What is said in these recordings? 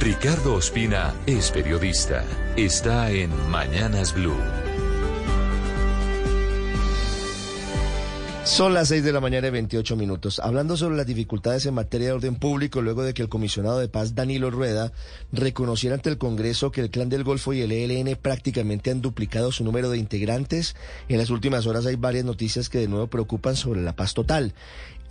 Ricardo Ospina es periodista. Está en Mañanas Blue. Son las 6 de la mañana y 28 minutos. Hablando sobre las dificultades en materia de orden público, luego de que el comisionado de paz Danilo Rueda reconociera ante el Congreso que el Clan del Golfo y el ELN prácticamente han duplicado su número de integrantes, en las últimas horas hay varias noticias que de nuevo preocupan sobre la paz total.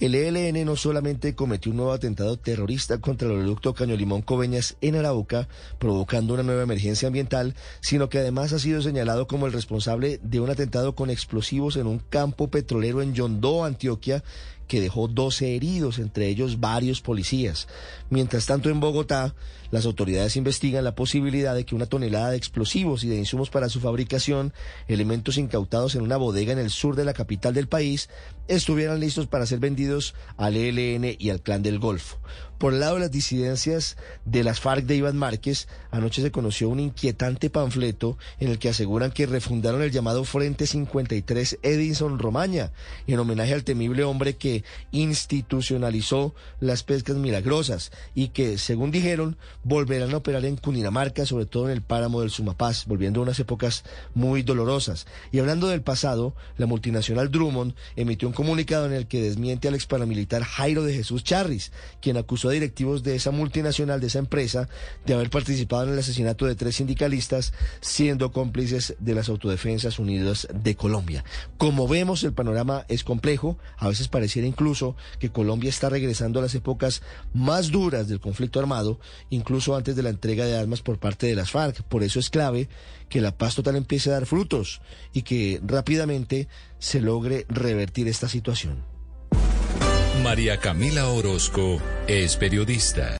El ELN no solamente cometió un nuevo atentado terrorista contra el oleoducto Caño Limón Coveñas en Arauca, provocando una nueva emergencia ambiental, sino que además ha sido señalado como el responsable de un atentado con explosivos en un campo petrolero en Yondó, Antioquia, que dejó 12 heridos, entre ellos varios policías. Mientras tanto, en Bogotá, las autoridades investigan la posibilidad de que una tonelada de explosivos y de insumos para su fabricación, elementos incautados en una bodega en el sur de la capital del país, estuvieran listos para ser vendidos al ELN y al Clan del Golfo. Por el lado de las disidencias de las FARC de Iván Márquez, anoche se conoció un inquietante panfleto en el que aseguran que refundaron el llamado Frente 53 Edison Romaña, en homenaje al temible hombre que institucionalizó las pescas milagrosas y que, según dijeron, volverán a operar en Cundinamarca, sobre todo en el páramo del Sumapaz, volviendo a unas épocas muy dolorosas. Y hablando del pasado, la multinacional Drummond emitió un comunicado en el que desmiente al ex paramilitar Jairo de Jesús Charris, quien acusó directivos de esa multinacional, de esa empresa, de haber participado en el asesinato de tres sindicalistas, siendo cómplices de las Autodefensas Unidas de Colombia. Como vemos, el panorama es complejo, a veces pareciera incluso que Colombia está regresando a las épocas más duras del conflicto armado, incluso antes de la entrega de armas por parte de las FARC. Por eso es clave que la paz total empiece a dar frutos y que rápidamente se logre revertir esta situación. María Camila Orozco es periodista.